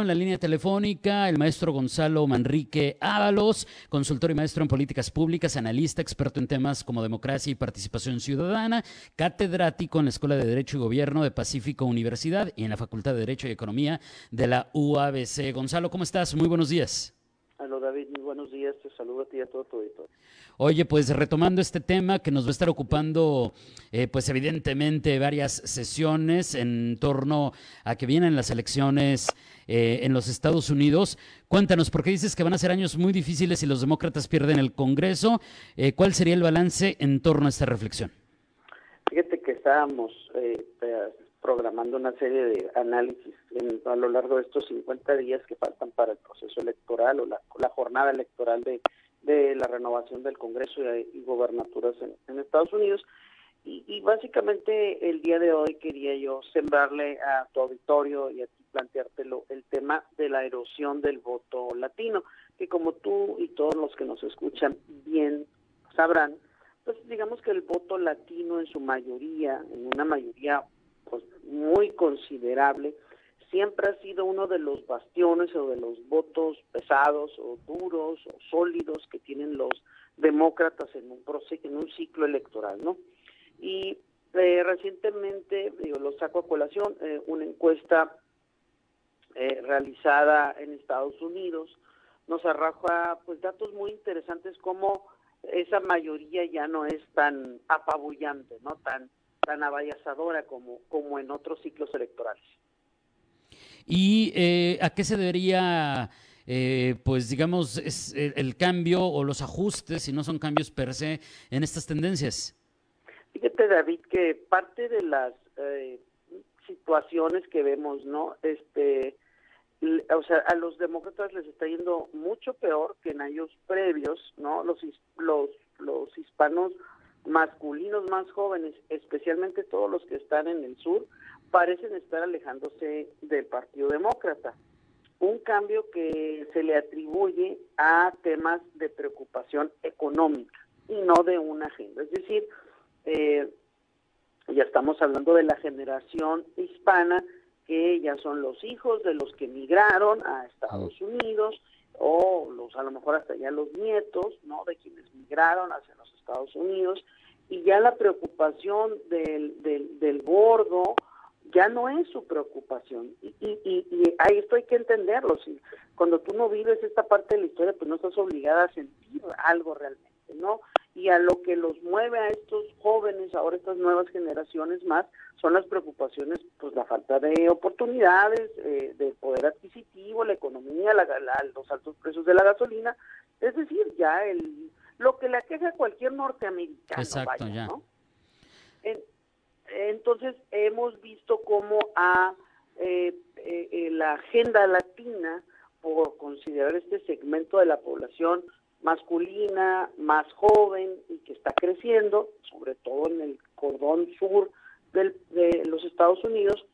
En la línea telefónica, el maestro Gonzalo Manrique Ábalos, consultor y maestro en políticas públicas, analista, experto en temas como democracia y participación ciudadana, catedrático en la Escuela de Derecho y Gobierno de Pacífico Universidad y en la Facultad de Derecho y Economía de la UABC. Gonzalo, ¿cómo estás? Muy buenos días. Hola David, muy buenos días, te saludo a ti y a todo tu auditorio. Oye, pues retomando este tema que nos va a estar ocupando, eh, pues evidentemente varias sesiones en torno a que vienen las elecciones eh, en los Estados Unidos. Cuéntanos, porque dices que van a ser años muy difíciles si los demócratas pierden el Congreso. Eh, ¿Cuál sería el balance en torno a esta reflexión? Fíjate que estábamos programando una serie de análisis a lo largo de estos 50 días que faltan para el proceso electoral o la, jornada electoral de, de, la renovación del Congreso y, gobernaturas en, Estados Unidos. Y, básicamente el día de hoy quería yo sembrarle a tu auditorio y a ti planteártelo el tema de la erosión del voto latino, que como tú y todos los que nos escuchan bien sabrán, pues digamos que el voto latino en su mayoría, en una mayoría pues, muy considerable, siempre ha sido uno de los bastiones o de los votos pesados o duros o sólidos que tienen los demócratas en un en un ciclo electoral, ¿no? Y eh, recientemente, lo saco a colación, eh, una encuesta eh, realizada en Estados Unidos nos arroja pues datos muy interesantes como esa mayoría ya no es tan apabullante, no tan tan avallazadora como, como en otros ciclos electorales. ¿Y eh, a qué se debería, eh, pues digamos, es el, cambio o los ajustes, si no son cambios per se, en estas tendencias? Fíjate, David, que parte de las eh, situaciones que vemos, ¿no? Este, o sea, a los demócratas les está yendo mucho peor que en años previos, ¿no? Los, los, los hispanos masculinos más jóvenes, especialmente todos los que están en el sur, parecen estar alejándose del Partido Demócrata. Un cambio que se le atribuye a temas de preocupación económica y no de una agenda. Es decir, eh, ya estamos hablando de la generación hispana, que ya son los hijos de los que migraron a Estados Unidos, o los a lo mejor hasta ya los nietos, ¿no? De quienes migraron hacia los Estados Unidos y ya la preocupación del, del, del gordo ya no es su preocupación y, y, y, ahí esto hay que entenderlo si cuando tú no vives esta parte de la historia pues no estás obligada a sentir algo realmente no y a lo que los mueve a estos jóvenes ahora estas nuevas generaciones más son las preocupaciones pues la falta de oportunidades eh, de poder adquisitivo la economía la, los altos precios de la gasolina es decir ya el lo que le aqueja a cualquier norteamericano. Exacto, ya. Entonces hemos visto cómo a eh, eh, eh, la agenda latina, por considerar este segmento de la población masculina, más joven y que está creciendo, sobre todo en el cordón sur del, de los Estados Unidos,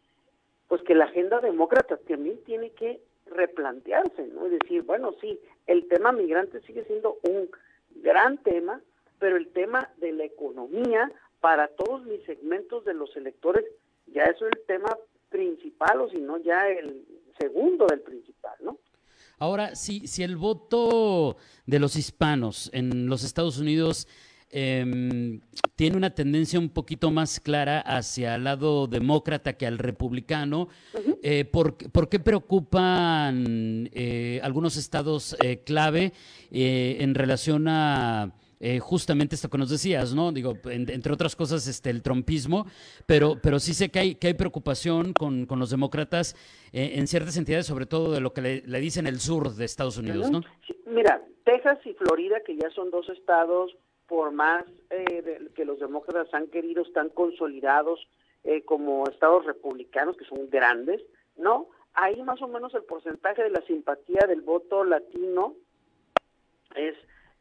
pues que la agenda demócrata también tiene que replantearse, ¿no? Es decir, bueno, sí, el tema migrante sigue siendo un gran tema, pero el tema de la economía para todos mis segmentos de los electores ya eso es el tema principal o si no ya el segundo del principal, ¿no? Ahora, si, si el voto de los hispanos en los Estados Unidos em, tiene una tendencia un poquito más clara hacia el lado demócrata que al republicano, eh, ¿por, qué preocupan eh, algunos estados eh, clave en relación a justamente esto que nos decías, ¿no? Digo, entre otras cosas, este, el trompismo, pero, pero sí sé que hay, que hay preocupación con, los demócratas en ciertas entidades, sobre todo de lo que le, dicen el sur de Estados Unidos, ¿no? mira, Texas y Florida, que ya son dos estados, por más que los demócratas han querido, están consolidados eh, como estados republicanos, que son grandes, ¿no? Ahí más o menos el porcentaje de la simpatía del voto latino es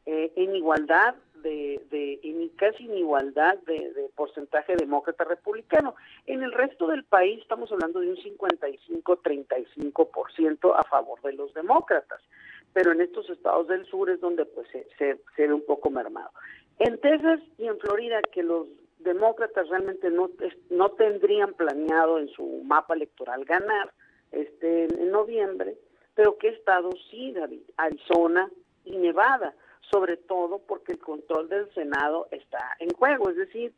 eh, en igualdad de, de en casi en igualdad de, porcentaje demócrata republicano. En el resto del país estamos hablando de un 55-35% a favor de los demócratas, pero en estos estados del sur es donde pues se, se, ve un poco mermado. En Texas y en Florida, que los demócratas realmente no, no tendrían planeado en su mapa electoral ganar este en noviembre, pero qué estados sí, David, Arizona y Nevada, sobre todo porque el control del Senado está en juego, es decir,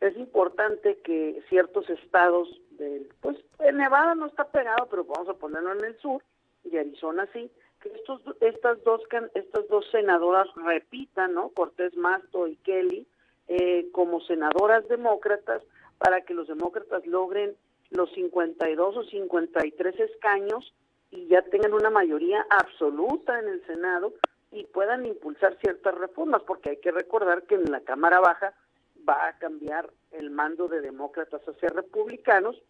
es importante que ciertos estados del, pues Nevada no está pegado, pero vamos a ponerlo en el sur y Arizona sí, que estos estas dos estas dos senadoras repitan, ¿no? Cortés Masto y Kelly eh, como senadoras demócratas para que los demócratas logren los 52 o 53 escaños y ya tengan una mayoría absoluta en el Senado y puedan impulsar ciertas reformas, porque hay que recordar que en la Cámara Baja va a cambiar el mando de demócratas hacia republicanos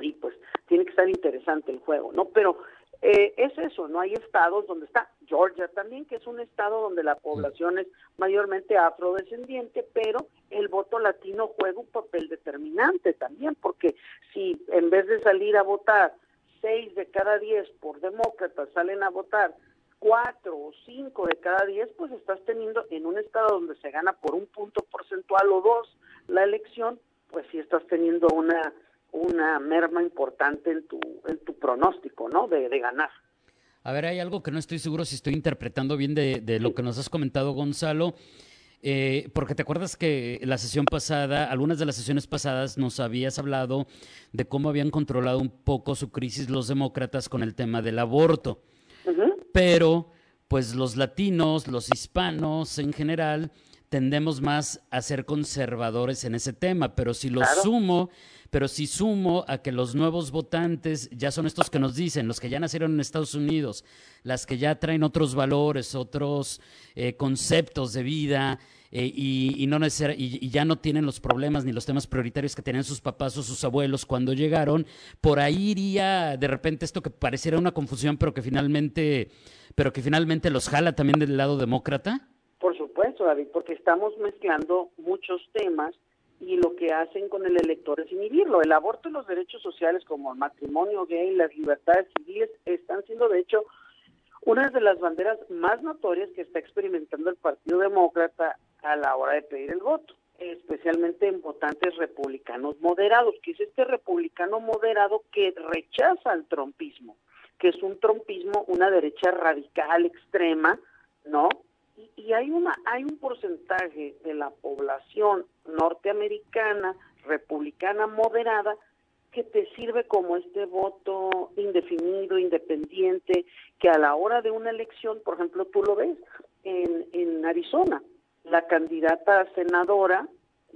y pues tiene que estar interesante el juego, ¿no? Pero eh, es eso, no hay estados donde está Georgia también, que es un estado donde la población es mayormente afrodescendiente, pero el voto latino juega un papel determinante también, porque si en vez de salir a votar seis de cada diez por demócratas salen a votar cuatro o cinco de cada diez, pues estás teniendo en un estado donde se gana por un punto porcentual o dos la elección, pues sí estás teniendo una una merma importante en tu, en tu pronóstico, ¿no? De, ganar. A ver, hay algo que no estoy seguro si estoy interpretando bien de, de lo que nos has comentado, Gonzalo. Eh, porque te acuerdas que la sesión pasada, algunas de las sesiones pasadas, nos habías hablado de cómo habían controlado un poco su crisis los demócratas con el tema del aborto. Pero, pues los latinos, los hispanos en general, tendemos más a ser conservadores en ese tema. Pero si lo sumo pero si sumo a que los nuevos votantes ya son estos que nos dicen, los que ya nacieron en Estados Unidos, las que ya traen otros valores, otros eh, conceptos de vida eh, y, no y, ya no tienen los problemas ni los temas prioritarios que tenían sus papás o sus abuelos cuando llegaron, por ahí iría de repente esto que pareciera una confusión, pero que finalmente, pero que finalmente los jala también del lado demócrata. Por supuesto, David, porque estamos mezclando muchos temas y lo que hacen con el elector es inhibirlo. El aborto y los derechos sociales como el matrimonio gay, las libertades civiles, están siendo de hecho una de las banderas más notorias que está experimentando el Partido Demócrata a la hora de pedir el voto, especialmente en votantes republicanos moderados, que es este republicano moderado que rechaza el trompismo, que es un trompismo, una derecha radical extrema, ¿no? Y hay una hay un porcentaje de la población norteamericana republicana moderada que te sirve como este voto indefinido, independiente, que a la hora de una elección, por ejemplo, tú lo ves en, en Arizona, la candidata senadora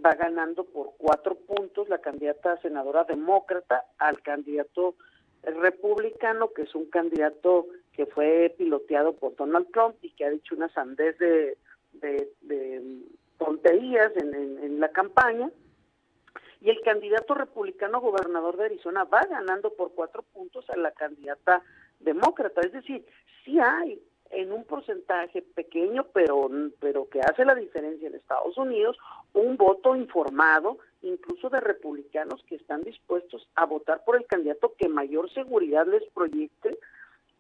va ganando por cuatro puntos, la candidata senadora demócrata al candidato republicano, que es un candidato que fue piloteado por Donald Trump y que ha dicho una sandez de, de, tonterías en, en, la campaña. Y el candidato republicano gobernador de Arizona va ganando por cuatro puntos a la candidata demócrata. Es decir, sí hay en un porcentaje pequeño, pero, pero que hace la diferencia en Estados Unidos, un voto informado, incluso de republicanos que están dispuestos a votar por el candidato que mayor seguridad les proyecte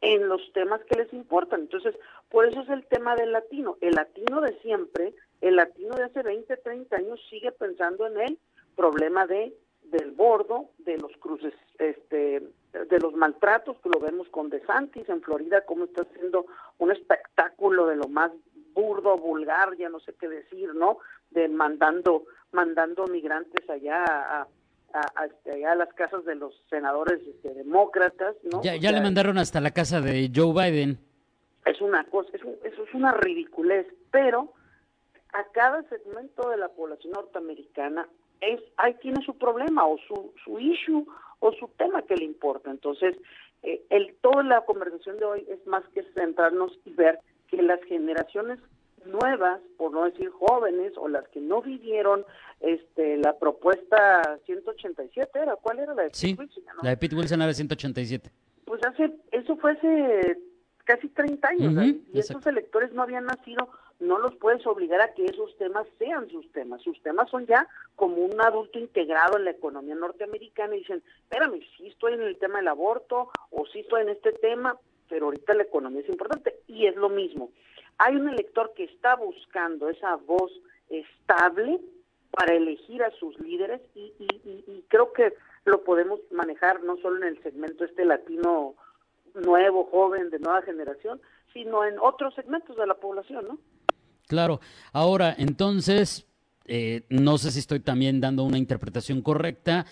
en los temas que les importan. Entonces, por eso es el tema del latino. El latino de siempre, el latino de hace 20, 30 años sigue pensando en el problema de del bordo, de los cruces, este, de los maltratos, que lo vemos con DeSantis en Florida, cómo está haciendo un espectáculo de lo más burdo, vulgar, ya no sé qué decir, ¿no? De mandando, mandando migrantes allá a, a, este, a, las casas de los senadores este, demócratas, ¿no? Ya, ya le mandaron hasta la casa de Joe Biden. Es una cosa, es eso es una ridiculez, pero a cada segmento de la población norteamericana es, ahí tiene su problema o su, su issue o su tema que le importa. Entonces, eh, el, toda la conversación de hoy es más que centrarnos y ver que las generaciones nuevas, por no decir jóvenes, o las que no vivieron este la propuesta 187, ¿era? ¿Cuál era la de sí, Wilson? La de Pete Wilson era 187. Pues hace, eso fue hace casi 30 años, y esos electores no habían nacido, no los puedes obligar a que esos temas sean sus temas. Sus temas son ya como un adulto integrado en la economía norteamericana y dicen, espérame, sí estoy en el tema del aborto o sí estoy en este tema, pero ahorita la economía es importante. Y es lo mismo. Hay un elector que está buscando esa voz estable para elegir a sus líderes y, creo que lo podemos manejar no solo en el segmento este latino nuevo, joven, de nueva generación, sino en otros segmentos de la población, ¿no? Claro. Ahora, entonces, eh, no sé si estoy también dando una interpretación correcta.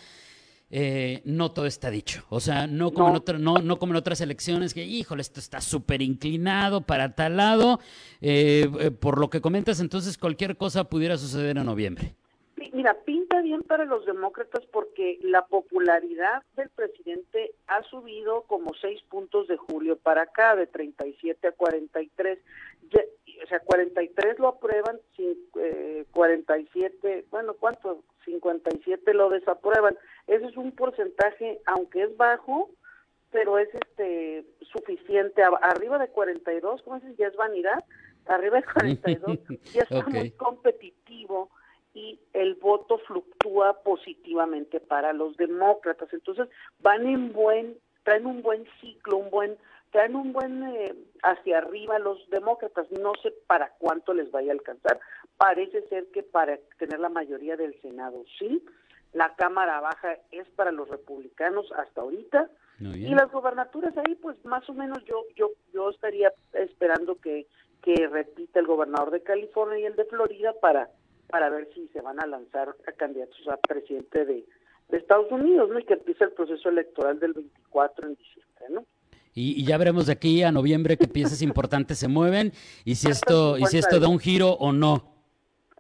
Eh, no todo está dicho. O sea, no como, En no, no como en otras elecciones que, híjole, esto está súper inclinado para tal lado. Eh, por lo que comentas, entonces cualquier cosa pudiera suceder en noviembre. Mira, pinta bien para los demócratas porque la popularidad del presidente ha subido como seis puntos de julio para acá, de 37 a 43. o sea, 43 lo aprueban, 47, eh, bueno, ¿cuánto? 57 lo desaprueban. Ese es un porcentaje, aunque es bajo, pero es este suficiente. Arriba de 42, ¿cómo dices? Ya es vanidad. Arriba de 42 ya está muy competitivo y el voto fluctúa positivamente para los demócratas. Entonces van en buen, traen un buen ciclo, un buen, traen un buen eh, hacia arriba los demócratas. No sé para cuánto les vaya a alcanzar. Parece ser que para tener la mayoría del Senado sí. La Cámara Baja es para los republicanos hasta ahorita. Y las gobernaturas ahí, pues más o menos yo yo yo estaría esperando que que repita el gobernador de California y el de Florida para para ver si se van a lanzar a candidatos a presidente de, Estados Unidos, ¿no? Y que empiece el proceso electoral del 24 en diciembre, ¿no? Y, ya veremos de aquí a noviembre qué piezas importantes se mueven y si esto y si esto da un giro o no.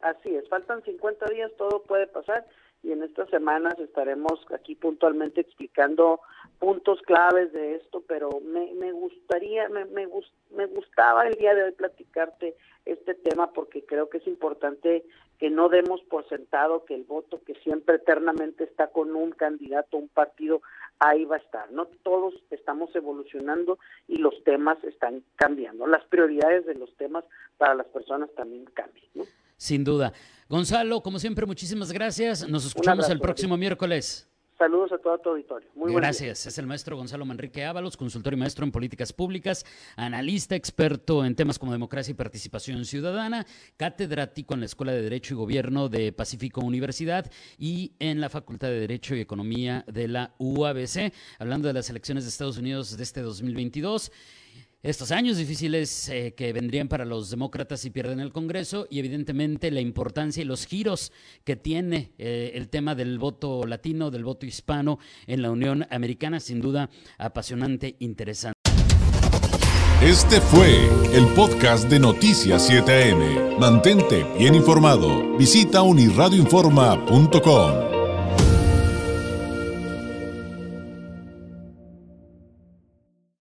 Así es, faltan 50 días, todo puede pasar y en estas semanas estaremos aquí puntualmente explicando puntos claves de esto, pero me, me gustaría, me, me, me gustaba el día de hoy platicarte este tema porque creo que es importante que no demos por sentado que el voto que siempre eternamente está con un candidato, un partido, ahí va a estar. No todos estamos evolucionando y los temas están cambiando. Las prioridades de los temas para las personas también cambian. ¿no? Sin duda. Gonzalo, como siempre, muchísimas gracias. Nos escuchamos el próximo miércoles. Saludos a todo tu auditorio. Muy Gracias. Es el maestro Gonzalo Manrique Ábalos, consultor y maestro en políticas públicas, analista, experto en temas como democracia y participación ciudadana, catedrático en la Escuela de Derecho y Gobierno de Pacífico Universidad y en la Facultad de Derecho y Economía de la UABC, hablando de las elecciones de Estados Unidos de este 2022 estos años difíciles eh, que vendrían para los demócratas si pierden el Congreso y evidentemente la importancia y los giros que tiene eh, el tema del voto latino, del voto hispano en la Unión Americana, sin duda apasionante, interesante. Este fue el podcast de Noticias 7am. Mantente bien informado. Visita unirradioinforma.com.